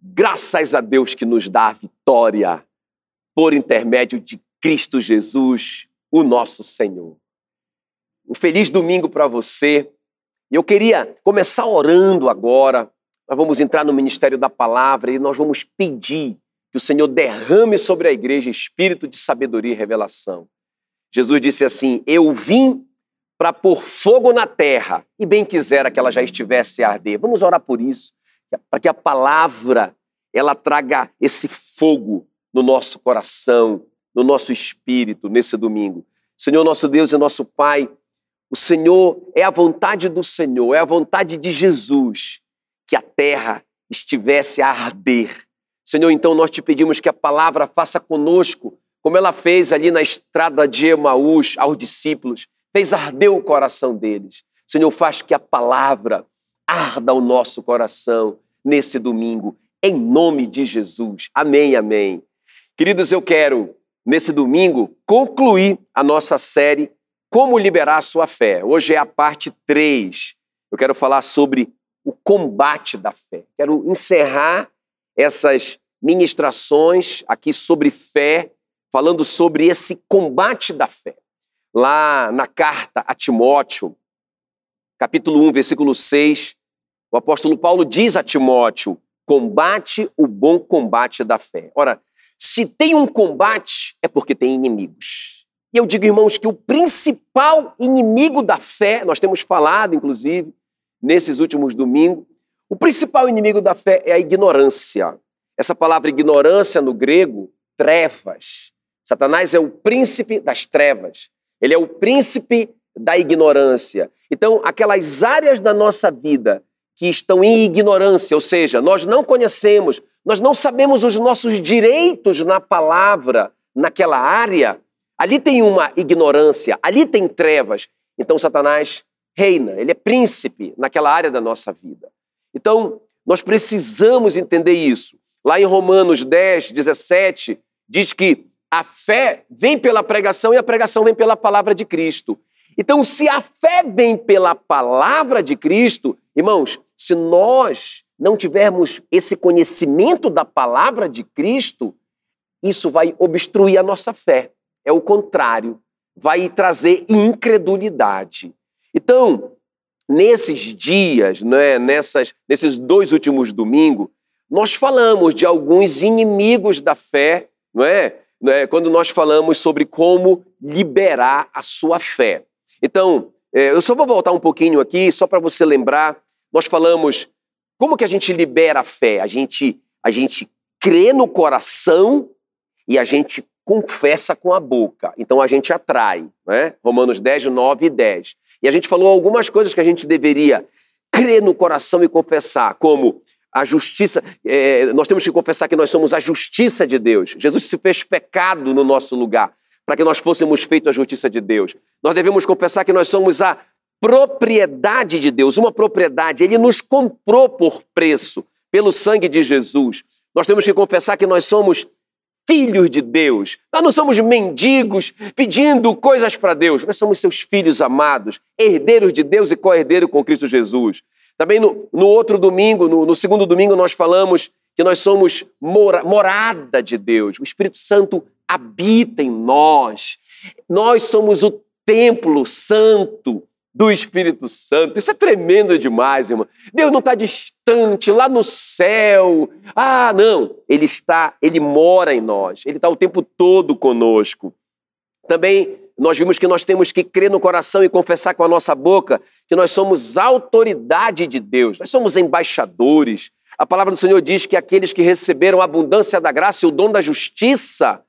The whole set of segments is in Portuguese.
Graças a Deus que nos dá a vitória por intermédio de Cristo Jesus, o nosso Senhor. Um feliz domingo para você. Eu queria começar orando agora. Nós vamos entrar no ministério da palavra e nós vamos pedir que o Senhor derrame sobre a igreja espírito de sabedoria e revelação. Jesus disse assim: Eu vim para pôr fogo na terra, e bem quisera que ela já estivesse a arder. Vamos orar por isso para que a palavra ela traga esse fogo no nosso coração, no nosso espírito nesse domingo. Senhor nosso Deus e nosso Pai, o Senhor é a vontade do Senhor, é a vontade de Jesus que a terra estivesse a arder. Senhor, então nós te pedimos que a palavra faça conosco, como ela fez ali na estrada de Emaús aos discípulos, fez arder o coração deles. Senhor, faz que a palavra arda o nosso coração nesse domingo, em nome de Jesus. Amém, amém. Queridos, eu quero, nesse domingo, concluir a nossa série Como Liberar a Sua Fé. Hoje é a parte 3. Eu quero falar sobre o combate da fé. Quero encerrar essas ministrações aqui sobre fé, falando sobre esse combate da fé. Lá na carta a Timóteo, capítulo 1, versículo 6, o apóstolo Paulo diz a Timóteo: combate o bom combate da fé. Ora, se tem um combate, é porque tem inimigos. E eu digo, irmãos, que o principal inimigo da fé, nós temos falado, inclusive, nesses últimos domingos, o principal inimigo da fé é a ignorância. Essa palavra ignorância no grego, trevas. Satanás é o príncipe das trevas. Ele é o príncipe da ignorância. Então, aquelas áreas da nossa vida que estão em ignorância, ou seja, nós não conhecemos, nós não sabemos os nossos direitos na palavra, naquela área, ali tem uma ignorância, ali tem trevas. Então, Satanás reina, ele é príncipe naquela área da nossa vida. Então, nós precisamos entender isso. Lá em Romanos 10, 17, diz que a fé vem pela pregação e a pregação vem pela palavra de Cristo. Então, se a fé vem pela palavra de Cristo, irmãos, se nós não tivermos esse conhecimento da palavra de Cristo, isso vai obstruir a nossa fé. É o contrário, vai trazer incredulidade. Então, nesses dias, né, nessas, nesses dois últimos domingos, nós falamos de alguns inimigos da fé, não é? Não é? Quando nós falamos sobre como liberar a sua fé. Então, é, eu só vou voltar um pouquinho aqui, só para você lembrar nós falamos como que a gente libera a fé? A gente, a gente crê no coração e a gente confessa com a boca. Então a gente atrai, né? Romanos 10, 9 e 10. E a gente falou algumas coisas que a gente deveria crer no coração e confessar, como a justiça. É, nós temos que confessar que nós somos a justiça de Deus. Jesus se fez pecado no nosso lugar para que nós fôssemos feitos a justiça de Deus. Nós devemos confessar que nós somos a propriedade de Deus, uma propriedade. Ele nos comprou por preço, pelo sangue de Jesus. Nós temos que confessar que nós somos filhos de Deus. Nós não somos mendigos pedindo coisas para Deus. Nós somos seus filhos amados, herdeiros de Deus e co-herdeiro com Cristo Jesus. Também no, no outro domingo, no, no, segundo domingo, nós falamos que nós somos mora, morada de Deus. O Espírito Santo habita em nós. Nós somos o templo santo do Espírito Santo. Isso é tremendo demais, irmão. Deus não está distante, lá no céu. Ah, não. Ele está, ele mora em nós. Ele está o tempo todo conosco. Também nós vimos que nós temos que crer no coração e confessar com a nossa boca que nós somos autoridade de Deus. Nós somos embaixadores. A palavra do Senhor diz que aqueles que receberam a abundância da graça e o dom da justiça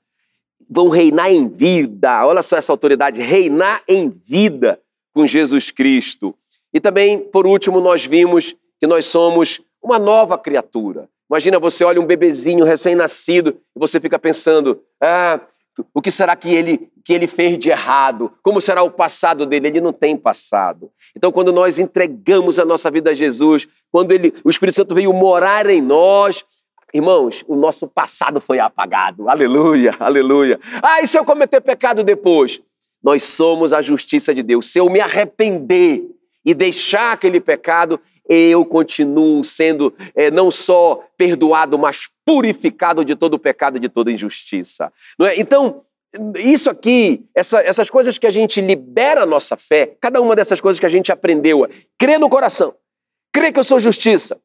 vão reinar em vida. Olha só essa autoridade, reinar em vida com Jesus Cristo. E também, por último, nós vimos que nós somos uma nova criatura. Imagina você olha um bebezinho recém-nascido e você fica pensando: ah, o que será que ele, que ele fez de errado? Como será o passado dele? Ele não tem passado. Então, quando nós entregamos a nossa vida a Jesus, quando ele, o Espírito Santo veio morar em nós, irmãos, o nosso passado foi apagado. Aleluia, aleluia. Ah, e se eu cometer pecado depois? Nós somos a justiça de Deus. Se eu me arrepender e deixar aquele pecado, eu continuo sendo é, não só perdoado, mas purificado de todo pecado e de toda injustiça. É? Então, isso aqui, essa, essas coisas que a gente libera a nossa fé, cada uma dessas coisas que a gente aprendeu, crer no coração, crer que eu sou justiça,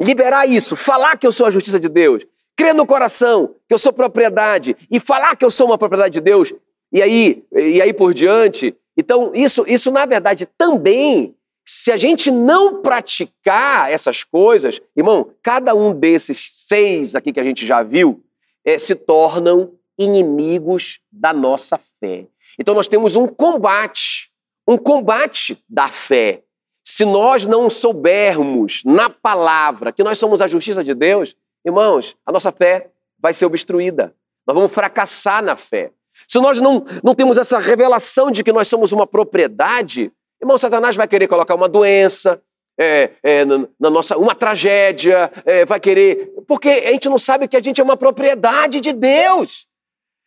liberar isso, falar que eu sou a justiça de Deus, crer no coração que eu sou propriedade e falar que eu sou uma propriedade de Deus, e aí, e aí por diante. Então, isso, isso na verdade também, se a gente não praticar essas coisas, irmão, cada um desses seis aqui que a gente já viu, é, se tornam inimigos da nossa fé. Então nós temos um combate, um combate da fé. Se nós não soubermos na palavra que nós somos a justiça de Deus, irmãos, a nossa fé vai ser obstruída. Nós vamos fracassar na fé. Se nós não, não temos essa revelação de que nós somos uma propriedade, irmão, Satanás vai querer colocar uma doença, é, é, na, na, nossa, uma tragédia, é, vai querer. Porque a gente não sabe que a gente é uma propriedade de Deus.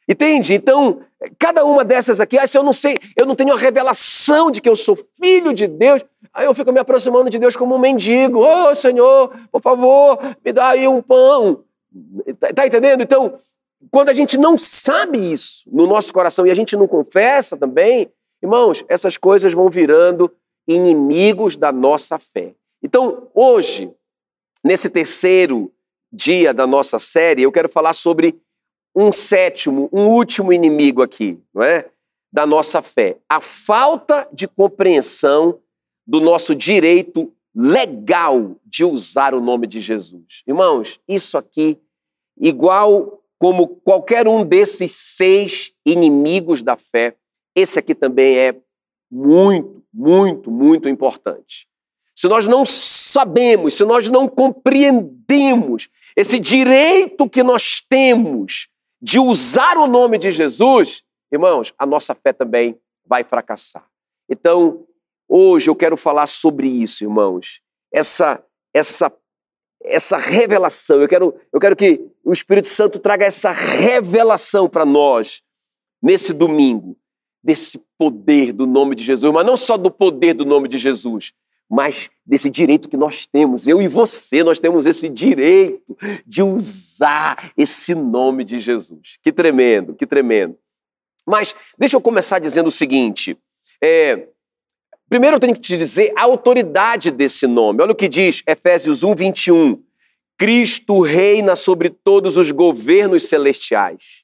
Entende? Então, cada uma dessas aqui, ah, se eu não sei, eu não tenho a revelação de que eu sou filho de Deus, aí eu fico me aproximando de Deus como um mendigo. Ô oh, Senhor, por favor, me dá aí um pão. Tá, tá entendendo? Então, quando a gente não sabe isso no nosso coração e a gente não confessa também, irmãos, essas coisas vão virando inimigos da nossa fé. Então, hoje, nesse terceiro dia da nossa série, eu quero falar sobre um sétimo, um último inimigo aqui, não é? Da nossa fé. A falta de compreensão do nosso direito legal de usar o nome de Jesus. Irmãos, isso aqui, igual como qualquer um desses seis inimigos da fé, esse aqui também é muito, muito, muito importante. Se nós não sabemos, se nós não compreendemos esse direito que nós temos de usar o nome de Jesus, irmãos, a nossa fé também vai fracassar. Então, hoje eu quero falar sobre isso, irmãos. Essa essa essa revelação. Eu quero eu quero que o Espírito Santo traga essa revelação para nós nesse domingo, desse poder do nome de Jesus, mas não só do poder do nome de Jesus, mas desse direito que nós temos, eu e você, nós temos esse direito de usar esse nome de Jesus. Que tremendo, que tremendo. Mas deixa eu começar dizendo o seguinte: é, primeiro eu tenho que te dizer a autoridade desse nome. Olha o que diz Efésios 1, 21. Cristo reina sobre todos os governos celestiais.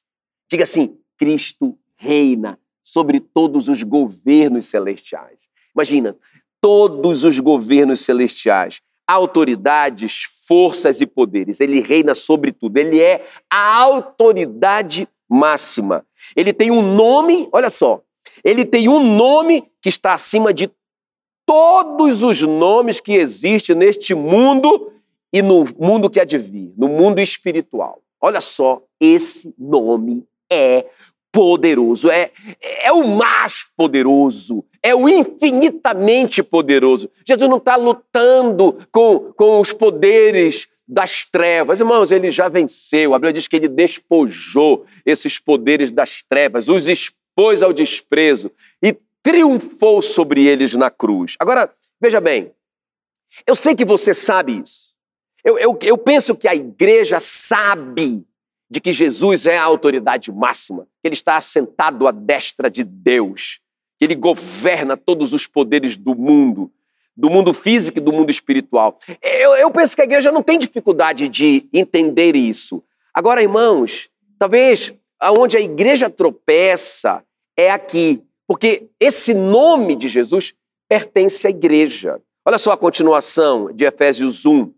Diga assim: Cristo reina sobre todos os governos celestiais. Imagina, todos os governos celestiais, autoridades, forças e poderes. Ele reina sobre tudo. Ele é a autoridade máxima. Ele tem um nome, olha só, ele tem um nome que está acima de todos os nomes que existem neste mundo e no mundo que há de vir, no mundo espiritual. Olha só, esse nome é poderoso, é, é o mais poderoso, é o infinitamente poderoso. Jesus não está lutando com, com os poderes das trevas. Irmãos, ele já venceu. A Bíblia diz que ele despojou esses poderes das trevas, os expôs ao desprezo e triunfou sobre eles na cruz. Agora, veja bem, eu sei que você sabe isso. Eu, eu, eu penso que a igreja sabe de que Jesus é a autoridade máxima, que ele está assentado à destra de Deus, que ele governa todos os poderes do mundo, do mundo físico e do mundo espiritual. Eu, eu penso que a igreja não tem dificuldade de entender isso. Agora, irmãos, talvez aonde a igreja tropeça é aqui, porque esse nome de Jesus pertence à igreja. Olha só a continuação de Efésios 1,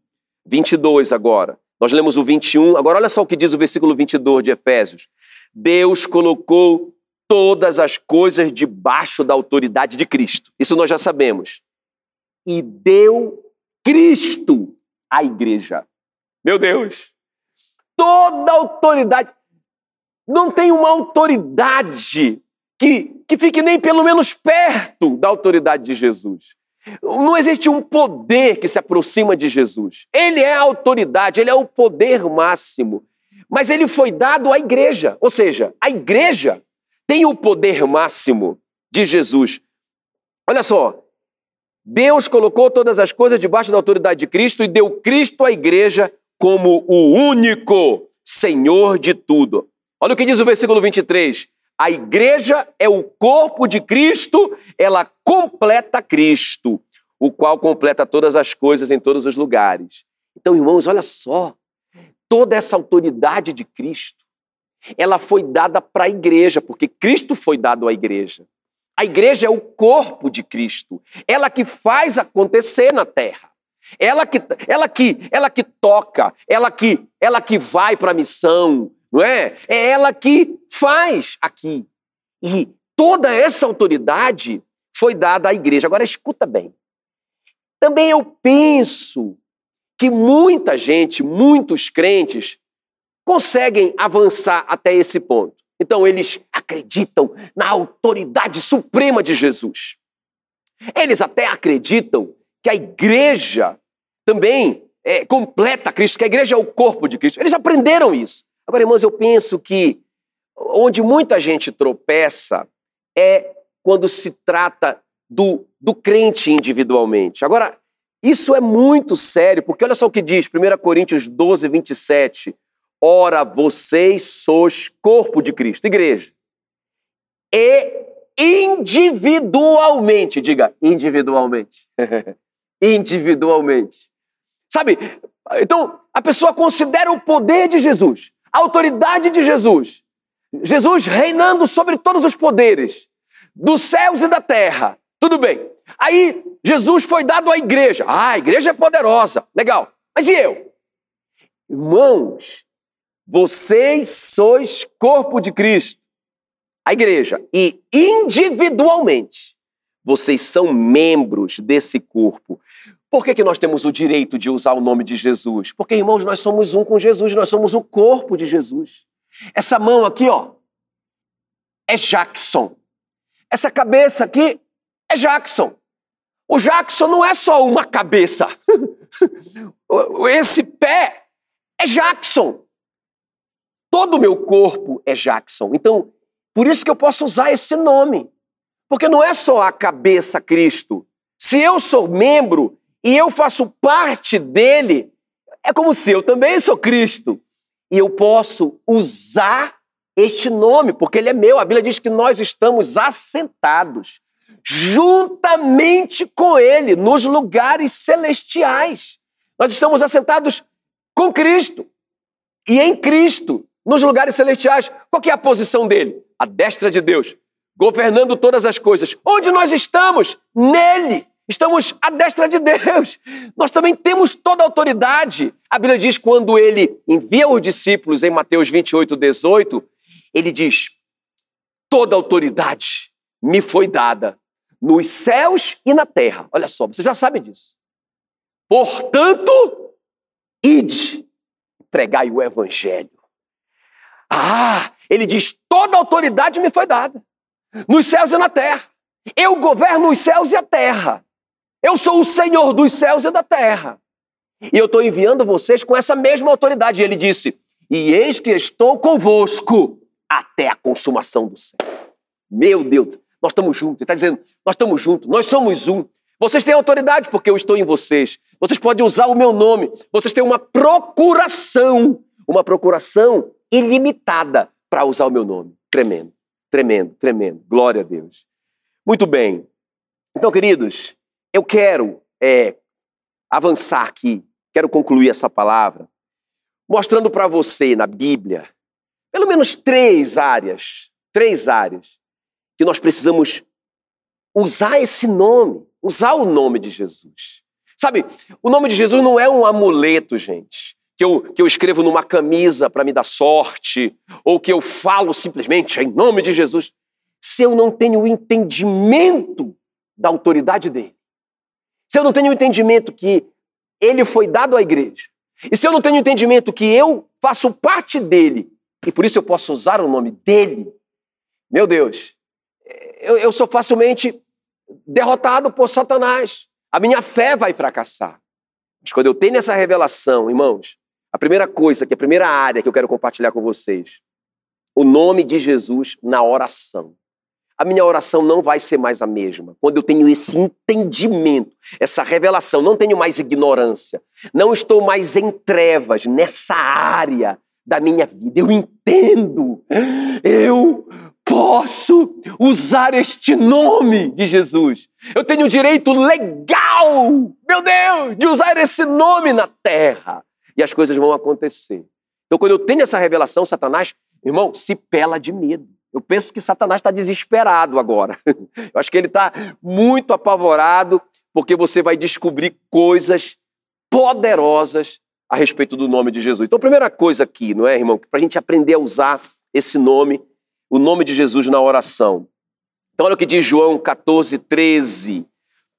22 agora. Nós lemos o 21, agora olha só o que diz o versículo 22 de Efésios. Deus colocou todas as coisas debaixo da autoridade de Cristo. Isso nós já sabemos. E deu Cristo à igreja. Meu Deus! Toda autoridade. Não tem uma autoridade que, que fique nem pelo menos perto da autoridade de Jesus. Não existe um poder que se aproxima de Jesus. Ele é a autoridade, ele é o poder máximo. Mas ele foi dado à igreja. Ou seja, a igreja tem o poder máximo de Jesus. Olha só, Deus colocou todas as coisas debaixo da autoridade de Cristo e deu Cristo à igreja como o único Senhor de tudo. Olha o que diz o versículo 23. A igreja é o corpo de Cristo, ela completa Cristo, o qual completa todas as coisas em todos os lugares. Então, irmãos, olha só, toda essa autoridade de Cristo, ela foi dada para a igreja, porque Cristo foi dado à igreja. A igreja é o corpo de Cristo, ela que faz acontecer na terra. Ela que, ela que, ela que toca, ela que, ela que vai para a missão, não é? É ela que faz aqui. E toda essa autoridade foi dada à igreja. Agora escuta bem. Também eu penso que muita gente, muitos crentes, conseguem avançar até esse ponto. Então, eles acreditam na autoridade suprema de Jesus. Eles até acreditam que a igreja também é, completa Cristo, que a igreja é o corpo de Cristo. Eles aprenderam isso. Agora, irmãos, eu penso que onde muita gente tropeça é quando se trata do, do crente individualmente. Agora, isso é muito sério, porque olha só o que diz 1 Coríntios 12, 27. Ora, vocês sois corpo de Cristo, igreja. E individualmente, diga individualmente. individualmente. Sabe? Então, a pessoa considera o poder de Jesus, a autoridade de Jesus. Jesus reinando sobre todos os poderes, dos céus e da terra. Tudo bem. Aí, Jesus foi dado à igreja. Ah, a igreja é poderosa. Legal. Mas e eu? Irmãos, vocês sois corpo de Cristo, a igreja, e individualmente vocês são membros desse corpo. Por que, que nós temos o direito de usar o nome de Jesus? Porque, irmãos, nós somos um com Jesus, nós somos o corpo de Jesus. Essa mão aqui, ó, é Jackson. Essa cabeça aqui é Jackson. O Jackson não é só uma cabeça. Esse pé é Jackson. Todo o meu corpo é Jackson. Então, por isso que eu posso usar esse nome. Porque não é só a cabeça Cristo. Se eu sou membro e eu faço parte dele, é como se eu também sou Cristo. E eu posso usar este nome, porque ele é meu. A Bíblia diz que nós estamos assentados juntamente com ele nos lugares celestiais. Nós estamos assentados com Cristo e em Cristo nos lugares celestiais. Qual é a posição dele? A destra de Deus, governando todas as coisas. Onde nós estamos? Nele. Estamos à destra de Deus. Nós também temos toda a autoridade. A Bíblia diz quando ele envia os discípulos em Mateus 28, 18, ele diz: toda autoridade me foi dada nos céus e na terra. Olha só, você já sabe disso. Portanto, ide, pregai o evangelho. Ah, ele diz: toda autoridade me foi dada, nos céus e na terra. Eu governo os céus e a terra. Eu sou o Senhor dos céus e da terra. E eu estou enviando vocês com essa mesma autoridade. E ele disse: E eis que estou convosco até a consumação do céu. Meu Deus, nós estamos juntos. Ele está dizendo: Nós estamos juntos, nós somos um. Vocês têm autoridade porque eu estou em vocês. Vocês podem usar o meu nome. Vocês têm uma procuração, uma procuração ilimitada para usar o meu nome. Tremendo, tremendo, tremendo. Glória a Deus. Muito bem. Então, queridos, eu quero é, avançar aqui, quero concluir essa palavra, mostrando para você na Bíblia, pelo menos três áreas, três áreas, que nós precisamos usar esse nome, usar o nome de Jesus. Sabe, o nome de Jesus não é um amuleto, gente que eu, que eu escrevo numa camisa para me dar sorte, ou que eu falo simplesmente em nome de Jesus, se eu não tenho o entendimento da autoridade dele, se eu não tenho o entendimento que ele foi dado à igreja, e se eu não tenho o entendimento que eu faço parte dele, e por isso eu posso usar o nome dele, meu Deus, eu, eu sou facilmente derrotado por Satanás. A minha fé vai fracassar. Mas quando eu tenho essa revelação, irmãos, a primeira coisa, que a primeira área que eu quero compartilhar com vocês, o nome de Jesus na oração. A minha oração não vai ser mais a mesma. Quando eu tenho esse entendimento, essa revelação, não tenho mais ignorância, não estou mais em trevas nessa área da minha vida. Eu entendo, eu posso usar este nome de Jesus. Eu tenho o direito legal, meu Deus, de usar esse nome na terra. E as coisas vão acontecer. Então, quando eu tenho essa revelação, Satanás, irmão, se pela de medo. Eu penso que Satanás está desesperado agora. Eu acho que ele está muito apavorado, porque você vai descobrir coisas poderosas a respeito do nome de Jesus. Então, primeira coisa aqui, não é, irmão? Para a gente aprender a usar esse nome, o nome de Jesus na oração. Então, olha o que diz João 14, 13.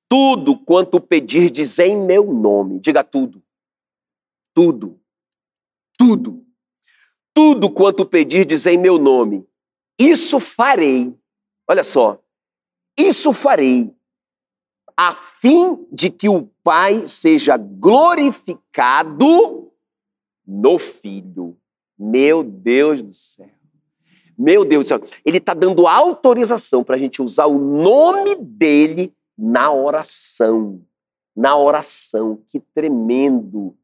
Tudo quanto pedirdes em meu nome, diga tudo. Tudo. Tudo. Tudo quanto pedirdes em meu nome, isso farei. Olha só. Isso farei, a fim de que o Pai seja glorificado no Filho. Meu Deus do céu. Meu Deus do céu. Ele está dando autorização para a gente usar o nome dele na oração. Na oração. Que tremendo.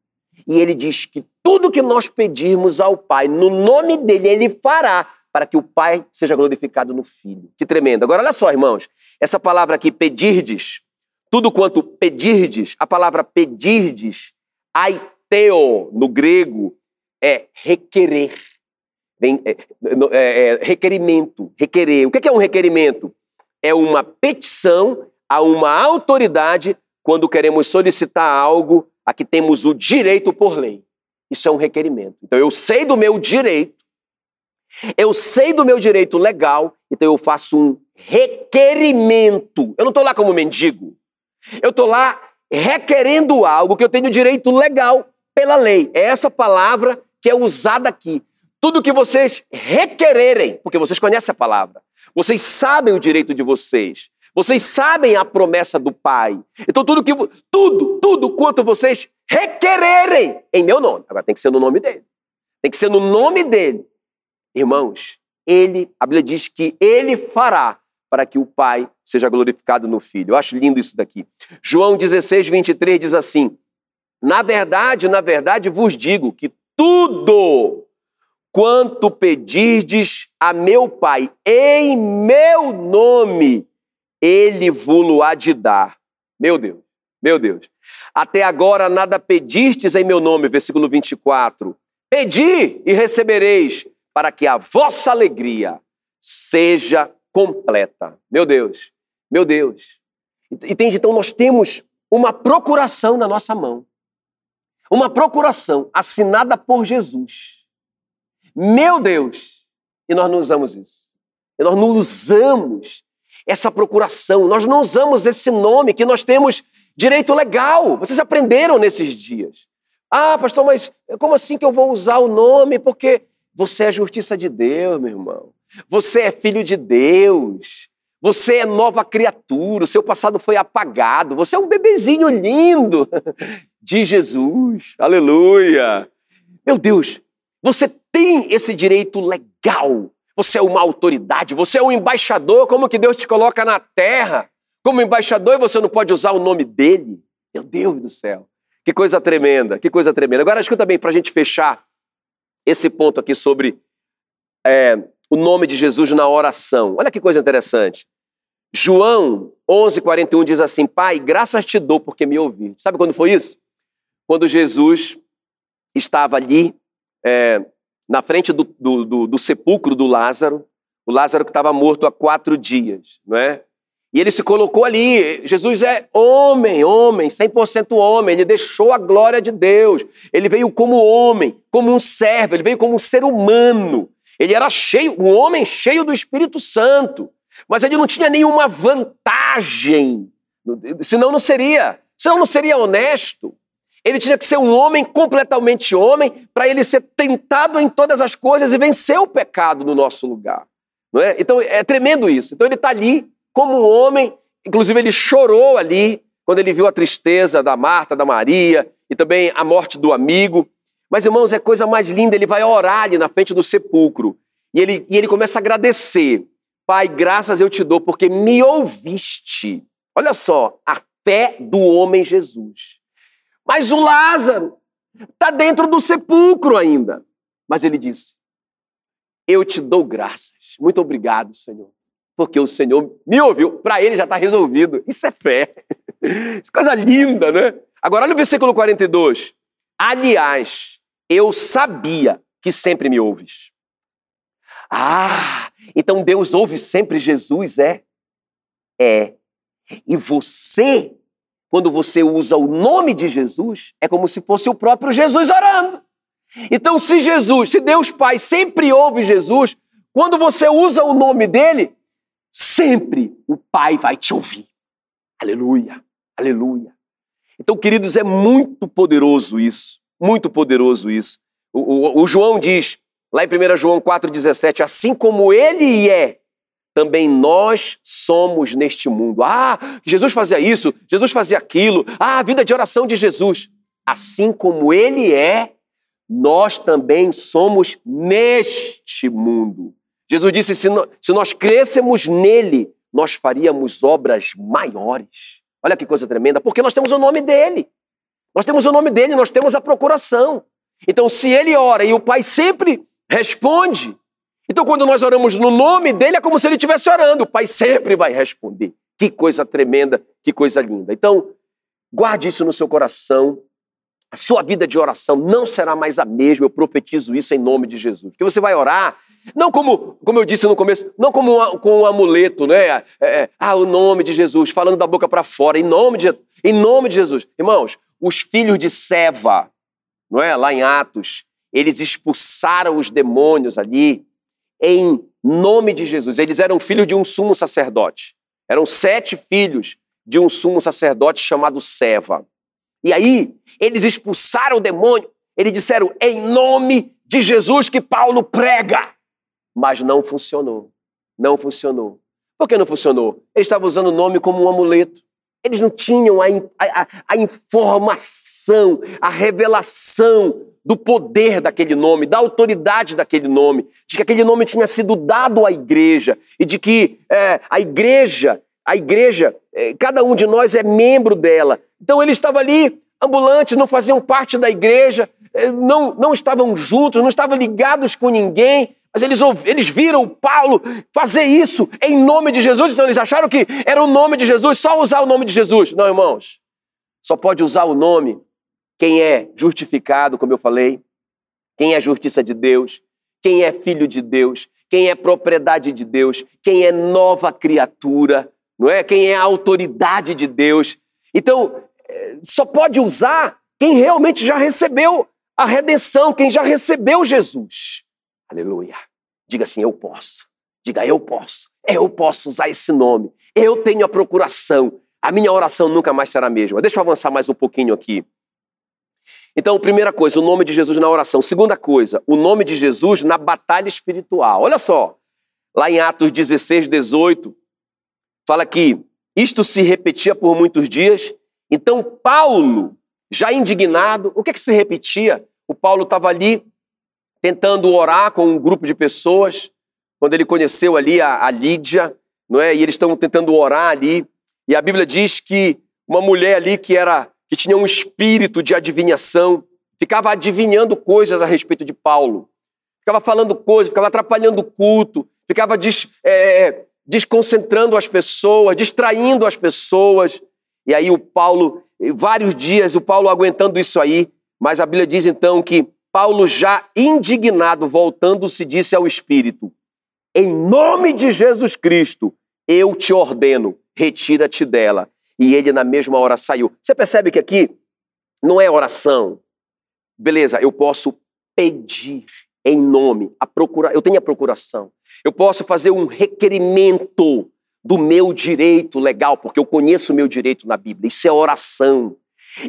E ele diz que tudo que nós pedirmos ao Pai, no nome dele, ele fará para que o Pai seja glorificado no Filho. Que tremendo. Agora, olha só, irmãos, essa palavra aqui, pedirdes, tudo quanto pedirdes, a palavra pedirdes, aiteo, no grego, é requerer. Vem, é, é, é, requerimento, requerer. O que é um requerimento? É uma petição a uma autoridade quando queremos solicitar algo a que temos o direito por lei. Isso é um requerimento. Então eu sei do meu direito, eu sei do meu direito legal, então eu faço um requerimento. Eu não estou lá como mendigo. Eu estou lá requerendo algo que eu tenho direito legal pela lei. É essa palavra que é usada aqui. Tudo que vocês requererem, porque vocês conhecem a palavra, vocês sabem o direito de vocês, vocês sabem a promessa do Pai. Então tudo que tudo, tudo quanto vocês requererem em meu nome. Agora tem que ser no nome dele. Tem que ser no nome dele. Irmãos, ele, a Bíblia diz que ele fará para que o Pai seja glorificado no Filho. Eu acho lindo isso daqui. João 16, 23 diz assim: Na verdade, na verdade vos digo que tudo quanto pedirdes a meu Pai em meu nome, ele vos há de dar. Meu Deus, meu Deus. Até agora nada pedistes em meu nome, versículo 24. Pedi e recebereis, para que a vossa alegria seja completa. Meu Deus, meu Deus. Entende? Então nós temos uma procuração na nossa mão. Uma procuração assinada por Jesus. Meu Deus! E nós não usamos isso. E nós não usamos essa procuração. Nós não usamos esse nome que nós temos direito legal. Vocês aprenderam nesses dias. Ah, pastor, mas como assim que eu vou usar o nome? Porque você é justiça de Deus, meu irmão. Você é filho de Deus. Você é nova criatura. O seu passado foi apagado. Você é um bebezinho lindo de Jesus. Aleluia. Meu Deus, você tem esse direito legal você é uma autoridade, você é um embaixador, como que Deus te coloca na terra? Como embaixador e você não pode usar o nome dele? Meu Deus do céu. Que coisa tremenda, que coisa tremenda. Agora escuta bem, para a gente fechar esse ponto aqui sobre é, o nome de Jesus na oração. Olha que coisa interessante. João 11:41 diz assim: Pai, graças te dou porque me ouvi. Sabe quando foi isso? Quando Jesus estava ali é, na frente do, do, do, do sepulcro do Lázaro, o Lázaro que estava morto há quatro dias, não é? E ele se colocou ali. Jesus é homem, homem, 100% homem. Ele deixou a glória de Deus. Ele veio como homem, como um servo, ele veio como um ser humano. Ele era cheio, um homem cheio do Espírito Santo. Mas ele não tinha nenhuma vantagem. Senão não seria. Senão não seria honesto. Ele tinha que ser um homem completamente homem para ele ser tentado em todas as coisas e vencer o pecado no nosso lugar. Não é? Então é tremendo isso. Então ele está ali como um homem, inclusive ele chorou ali quando ele viu a tristeza da Marta, da Maria e também a morte do amigo. Mas irmãos, é coisa mais linda, ele vai orar ali na frente do sepulcro e ele, e ele começa a agradecer. Pai, graças eu te dou porque me ouviste. Olha só, a fé do homem Jesus. Mas o Lázaro está dentro do sepulcro ainda. Mas ele disse: Eu te dou graças. Muito obrigado, Senhor. Porque o Senhor me ouviu. Para ele já está resolvido. Isso é fé. Isso é coisa linda, né? Agora olha o versículo 42. Aliás, eu sabia que sempre me ouves. Ah, então Deus ouve sempre Jesus, é? É. E você, quando você usa o nome de Jesus, é como se fosse o próprio Jesus orando. Então, se Jesus, se Deus Pai sempre ouve Jesus, quando você usa o nome dele, sempre o Pai vai te ouvir. Aleluia, aleluia. Então, queridos, é muito poderoso isso, muito poderoso isso. O, o, o João diz, lá em 1 João 4,17, assim como ele é, também nós somos neste mundo. Ah, Jesus fazia isso, Jesus fazia aquilo, ah, a vida de oração de Jesus. Assim como ele é, nós também somos neste mundo. Jesus disse: se, se nós crescemos nele, nós faríamos obras maiores. Olha que coisa tremenda, porque nós temos o nome dele. Nós temos o nome dele, nós temos a procuração. Então, se ele ora e o Pai sempre responde, então, quando nós oramos no nome dele, é como se ele estivesse orando. O Pai sempre vai responder. Que coisa tremenda, que coisa linda. Então, guarde isso no seu coração. A sua vida de oração não será mais a mesma. Eu profetizo isso em nome de Jesus. Porque você vai orar, não como, como eu disse no começo, não como um, com um amuleto, né? É, é, ah, o nome de Jesus, falando da boca para fora, em nome de em nome de Jesus. Irmãos, os filhos de Seva, não é? Lá em Atos, eles expulsaram os demônios ali em nome de Jesus. Eles eram filhos de um sumo sacerdote. Eram sete filhos de um sumo sacerdote chamado Seva. E aí, eles expulsaram o demônio. Eles disseram, em nome de Jesus que Paulo prega. Mas não funcionou. Não funcionou. Por que não funcionou? Eles estavam usando o nome como um amuleto. Eles não tinham a, a, a informação, a revelação do poder daquele nome, da autoridade daquele nome, de que aquele nome tinha sido dado à igreja e de que é, a igreja, a igreja, é, cada um de nós é membro dela. Então ele estava ali, ambulantes, não faziam parte da igreja, é, não, não estavam juntos, não estavam ligados com ninguém, mas eles, eles viram Paulo fazer isso em nome de Jesus, então eles acharam que era o nome de Jesus, só usar o nome de Jesus. Não, irmãos, só pode usar o nome quem é justificado, como eu falei, quem é justiça de Deus, quem é filho de Deus, quem é propriedade de Deus, quem é nova criatura, não é? Quem é autoridade de Deus. Então, eh, só pode usar quem realmente já recebeu a redenção, quem já recebeu Jesus. Aleluia. Diga assim: eu posso. Diga, eu posso. Eu posso usar esse nome. Eu tenho a procuração. A minha oração nunca mais será a mesma. Deixa eu avançar mais um pouquinho aqui. Então, primeira coisa, o nome de Jesus na oração. Segunda coisa, o nome de Jesus na batalha espiritual. Olha só, lá em Atos 16, 18, fala que isto se repetia por muitos dias. Então, Paulo, já indignado, o que, é que se repetia? O Paulo estava ali tentando orar com um grupo de pessoas, quando ele conheceu ali a, a Lídia, não é? E eles estão tentando orar ali. E a Bíblia diz que uma mulher ali que era que tinha um espírito de adivinhação, ficava adivinhando coisas a respeito de Paulo, ficava falando coisas, ficava atrapalhando o culto, ficava des, é, desconcentrando as pessoas, distraindo as pessoas. E aí o Paulo, vários dias, o Paulo aguentando isso aí, mas a Bíblia diz então que Paulo, já indignado, voltando-se, disse ao Espírito: Em nome de Jesus Cristo, eu te ordeno, retira-te dela. E ele, na mesma hora, saiu. Você percebe que aqui não é oração. Beleza, eu posso pedir em nome, a procura, eu tenho a procuração. Eu posso fazer um requerimento do meu direito legal, porque eu conheço o meu direito na Bíblia. Isso é oração.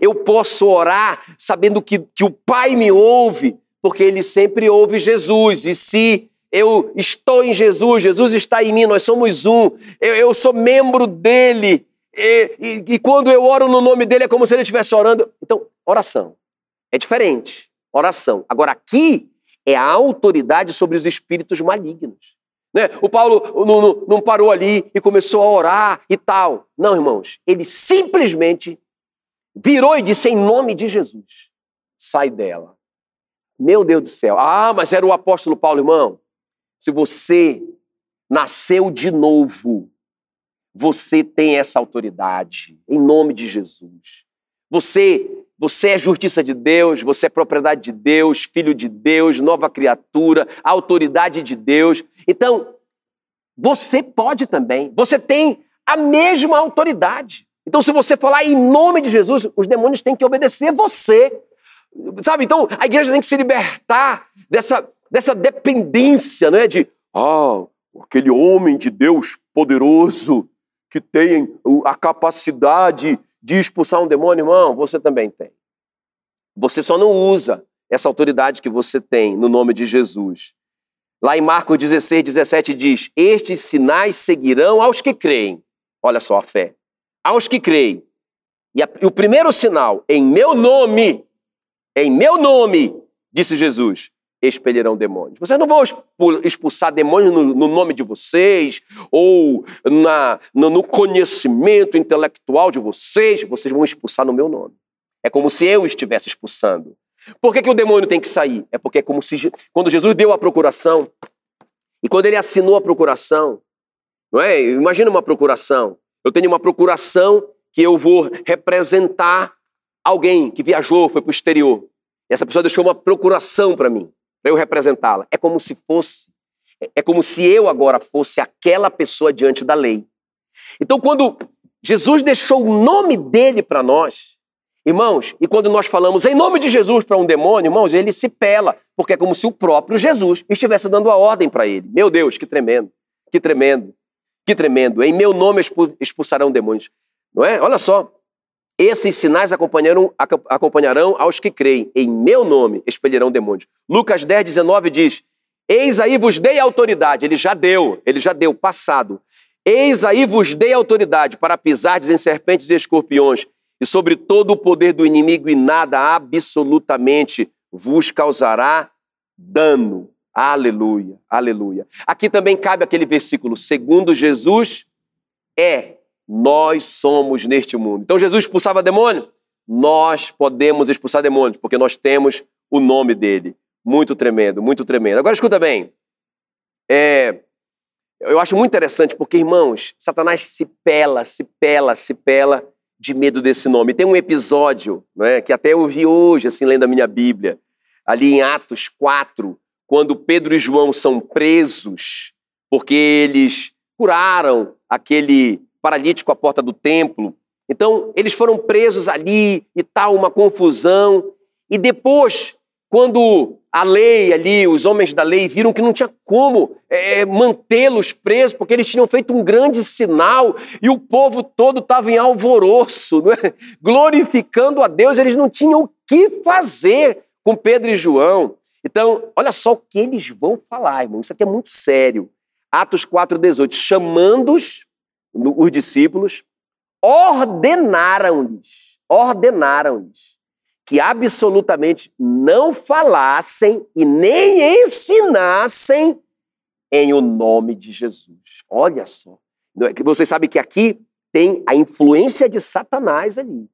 Eu posso orar sabendo que, que o Pai me ouve, porque Ele sempre ouve Jesus. E se eu estou em Jesus, Jesus está em mim, nós somos um, eu, eu sou membro dele. E, e, e, quando eu oro no nome dele é como se ele estivesse orando. Então, oração. É diferente. Oração. Agora, aqui é a autoridade sobre os espíritos malignos. Né? O Paulo não, não, não parou ali e começou a orar e tal. Não, irmãos, ele simplesmente virou e disse: em nome de Jesus, sai dela. Meu Deus do céu. Ah, mas era o apóstolo Paulo, irmão. Se você nasceu de novo, você tem essa autoridade, em nome de Jesus. Você, você é justiça de Deus, você é propriedade de Deus, filho de Deus, nova criatura, autoridade de Deus. Então, você pode também, você tem a mesma autoridade. Então, se você falar em nome de Jesus, os demônios têm que obedecer você. Sabe? Então, a igreja tem que se libertar dessa, dessa dependência, não é? De, ah, aquele homem de Deus poderoso que tem a capacidade de expulsar um demônio, irmão, você também tem. Você só não usa essa autoridade que você tem no nome de Jesus. Lá em Marcos 16, 17 diz: Estes sinais seguirão aos que creem. Olha só a fé aos que creem. E, a, e o primeiro sinal, em meu nome, em meu nome, disse Jesus, expelirão demônios. Vocês não vão expulsar demônios no, no nome de vocês, ou na, no, no conhecimento intelectual de vocês, vocês vão expulsar no meu nome. É como se eu estivesse expulsando. Por que, que o demônio tem que sair? É porque é como se quando Jesus deu a procuração, e quando ele assinou a procuração, não é? Imagina uma procuração. Eu tenho uma procuração que eu vou representar alguém que viajou, foi para o exterior. E essa pessoa deixou uma procuração para mim, para eu representá-la. É como se fosse, é como se eu agora fosse aquela pessoa diante da lei. Então, quando Jesus deixou o nome dele para nós, irmãos, e quando nós falamos em nome de Jesus para um demônio, irmãos, ele se pela, porque é como se o próprio Jesus estivesse dando a ordem para ele. Meu Deus, que tremendo, que tremendo. Que tremendo. Em meu nome expulsarão demônios. Não é? Olha só. Esses sinais acompanharão, acompanharão aos que creem. Em meu nome expelirão demônios. Lucas 10, 19 diz: Eis aí vos dei autoridade. Ele já deu, ele já deu, passado. Eis aí vos dei autoridade para pisardes em serpentes e escorpiões, e sobre todo o poder do inimigo, e nada absolutamente vos causará dano. Aleluia, aleluia. Aqui também cabe aquele versículo, segundo Jesus, é, nós somos neste mundo. Então Jesus expulsava demônio? Nós podemos expulsar demônios, porque nós temos o nome dele. Muito tremendo, muito tremendo. Agora escuta bem. É, eu acho muito interessante, porque, irmãos, Satanás se pela, se pela, se pela de medo desse nome. Tem um episódio né, que até eu vi hoje, assim, lendo a minha Bíblia, ali em Atos 4, quando Pedro e João são presos, porque eles curaram aquele paralítico à porta do templo. Então, eles foram presos ali e tal, uma confusão. E depois, quando a lei ali, os homens da lei viram que não tinha como é, mantê-los presos, porque eles tinham feito um grande sinal e o povo todo estava em alvoroço, é? glorificando a Deus, eles não tinham o que fazer com Pedro e João. Então, olha só o que eles vão falar, irmão. Isso aqui é muito sério. Atos 4,18. Chamando-os, os discípulos, ordenaram-lhes, ordenaram-lhes que absolutamente não falassem e nem ensinassem em o nome de Jesus. Olha só. É vocês sabem que aqui tem a influência de Satanás ali.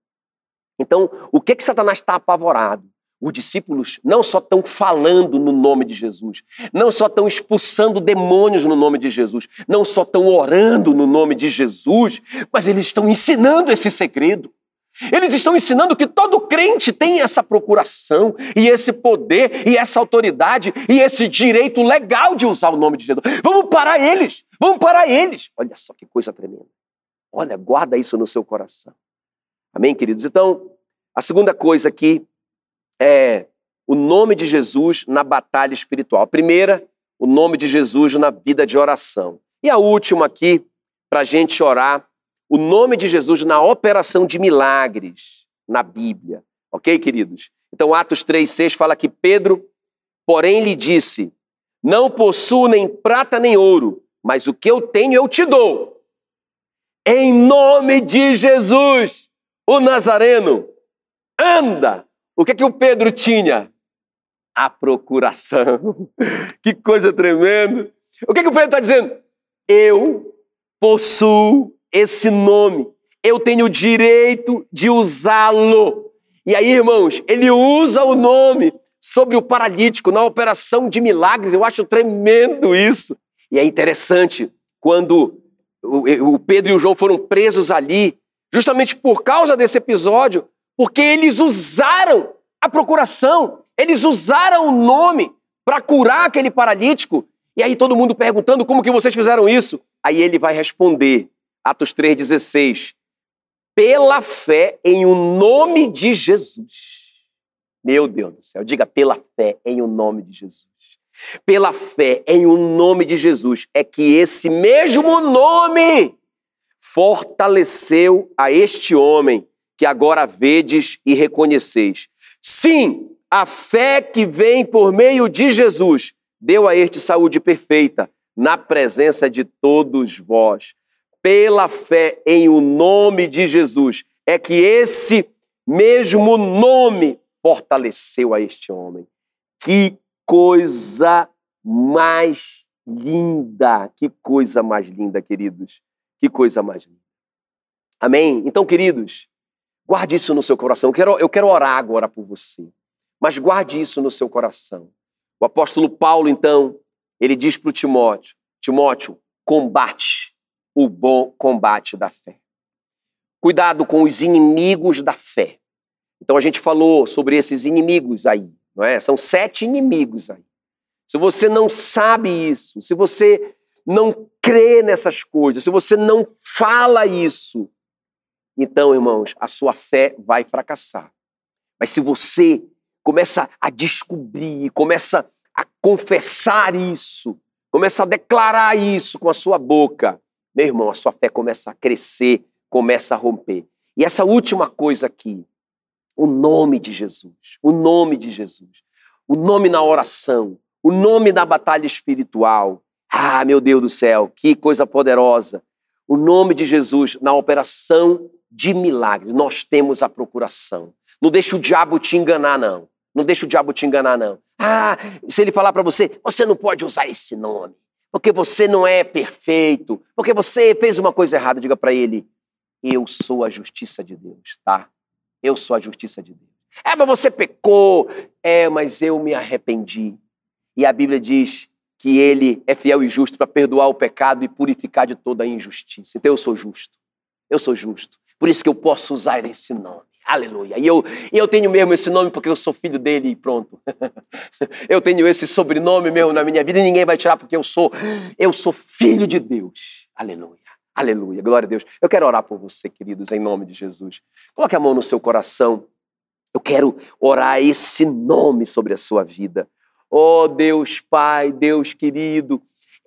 Então, o que que Satanás está apavorado? Os discípulos não só estão falando no nome de Jesus, não só estão expulsando demônios no nome de Jesus, não só estão orando no nome de Jesus, mas eles estão ensinando esse segredo. Eles estão ensinando que todo crente tem essa procuração e esse poder e essa autoridade e esse direito legal de usar o nome de Jesus. Vamos parar eles, vamos parar eles. Olha só que coisa tremenda. Olha, guarda isso no seu coração. Amém, queridos? Então, a segunda coisa aqui é o nome de Jesus na batalha espiritual. A primeira, o nome de Jesus na vida de oração. E a última aqui, para a gente orar, o nome de Jesus na operação de milagres na Bíblia. Ok, queridos? Então, Atos 3, 6 fala que Pedro, porém, lhe disse: Não possuo nem prata nem ouro, mas o que eu tenho eu te dou. Em nome de Jesus, o Nazareno, anda o que, que o Pedro tinha? A procuração. que coisa tremenda. O que, que o Pedro está dizendo? Eu possuo esse nome. Eu tenho o direito de usá-lo. E aí, irmãos, ele usa o nome sobre o paralítico na operação de milagres. Eu acho tremendo isso. E é interessante quando o Pedro e o João foram presos ali, justamente por causa desse episódio, porque eles usaram a procuração, eles usaram o nome para curar aquele paralítico. E aí todo mundo perguntando como que vocês fizeram isso. Aí ele vai responder, Atos 3,16, pela fé em o nome de Jesus. Meu Deus do céu, diga pela fé em o nome de Jesus. Pela fé em o nome de Jesus é que esse mesmo nome fortaleceu a este homem que agora vedes e reconheceis. Sim, a fé que vem por meio de Jesus deu a este saúde perfeita na presença de todos vós. Pela fé em o nome de Jesus, é que esse mesmo nome fortaleceu a este homem. Que coisa mais linda! Que coisa mais linda, queridos! Que coisa mais linda. Amém? Então, queridos, guarde isso no seu coração. Eu quero, eu quero orar agora por você, mas guarde isso no seu coração. O apóstolo Paulo, então, ele diz para o Timóteo: Timóteo, combate o bom combate da fé. Cuidado com os inimigos da fé. Então a gente falou sobre esses inimigos aí, não é? São sete inimigos aí. Se você não sabe isso, se você não crê nessas coisas, se você não fala isso, então, irmãos, a sua fé vai fracassar. Mas se você começa a descobrir, começa a confessar isso, começa a declarar isso com a sua boca, meu irmão, a sua fé começa a crescer, começa a romper. E essa última coisa aqui, o nome de Jesus, o nome de Jesus, o nome na oração, o nome na batalha espiritual. Ah, meu Deus do céu, que coisa poderosa. O nome de Jesus na operação de milagres. Nós temos a procuração. Não deixa o diabo te enganar, não. Não deixa o diabo te enganar, não. Ah, se ele falar para você, você não pode usar esse nome, porque você não é perfeito, porque você fez uma coisa errada, diga para ele: eu sou a justiça de Deus, tá? Eu sou a justiça de Deus. É, mas você pecou. É, mas eu me arrependi. E a Bíblia diz que ele é fiel e justo para perdoar o pecado e purificar de toda a injustiça. Então eu sou justo. Eu sou justo. Por isso que eu posso usar esse nome. Aleluia. E eu, e eu tenho mesmo esse nome porque eu sou filho dele e pronto. eu tenho esse sobrenome mesmo na minha vida e ninguém vai tirar porque eu sou. Eu sou filho de Deus. Aleluia. Aleluia. Glória a Deus. Eu quero orar por você, queridos, em nome de Jesus. Coloque a mão no seu coração. Eu quero orar esse nome sobre a sua vida. Oh Deus Pai, Deus querido,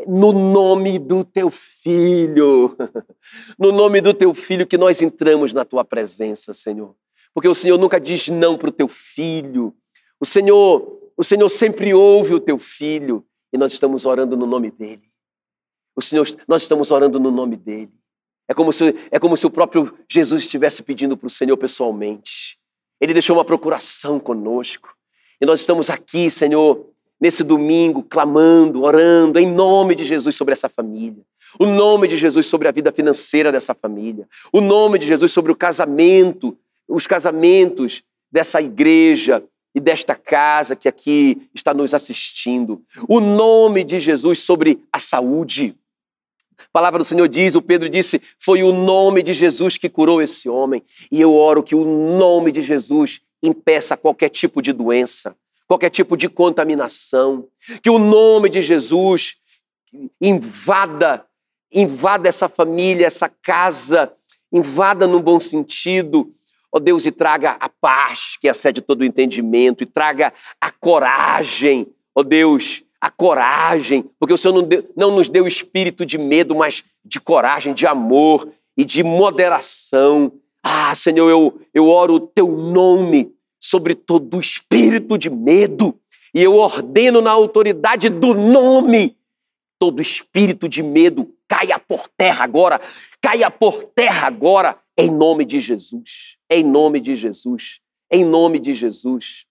no nome do teu filho, no nome do teu filho que nós entramos na tua presença, Senhor porque o Senhor nunca diz não para o teu filho. O Senhor, o Senhor sempre ouve o teu filho e nós estamos orando no nome dele. O Senhor, nós estamos orando no nome dele. É como se, é como se o próprio Jesus estivesse pedindo para o Senhor pessoalmente. Ele deixou uma procuração conosco. E nós estamos aqui, Senhor, nesse domingo, clamando, orando em nome de Jesus sobre essa família. O nome de Jesus sobre a vida financeira dessa família. O nome de Jesus sobre o casamento os casamentos dessa igreja e desta casa que aqui está nos assistindo. O nome de Jesus sobre a saúde. A palavra do Senhor diz, o Pedro disse, foi o nome de Jesus que curou esse homem. E eu oro que o nome de Jesus impeça qualquer tipo de doença, qualquer tipo de contaminação. Que o nome de Jesus invada, invada essa família, essa casa, invada no bom sentido Ó oh Deus, e traga a paz que excede todo o entendimento, e traga a coragem, ó oh Deus, a coragem, porque o Senhor não, deu, não nos deu espírito de medo, mas de coragem, de amor e de moderação. Ah, Senhor, eu, eu oro o teu nome sobre todo o espírito de medo, e eu ordeno na autoridade do nome, todo espírito de medo caia por terra agora, caia por terra agora, em nome de Jesus. Em nome de Jesus. Em nome de Jesus.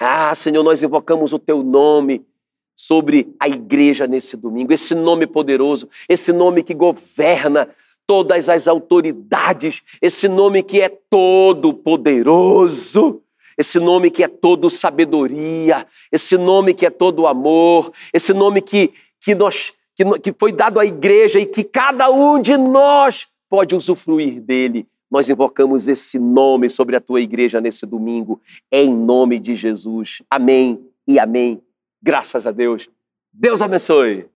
Ah, Senhor, nós invocamos o teu nome sobre a igreja nesse domingo, esse nome poderoso, esse nome que governa todas as autoridades, esse nome que é todo poderoso, esse nome que é todo sabedoria, esse nome que é todo amor, esse nome que, que, nós, que, que foi dado à igreja e que cada um de nós pode usufruir dele. Nós invocamos esse nome sobre a tua igreja nesse domingo, em nome de Jesus. Amém e amém. Graças a Deus. Deus abençoe.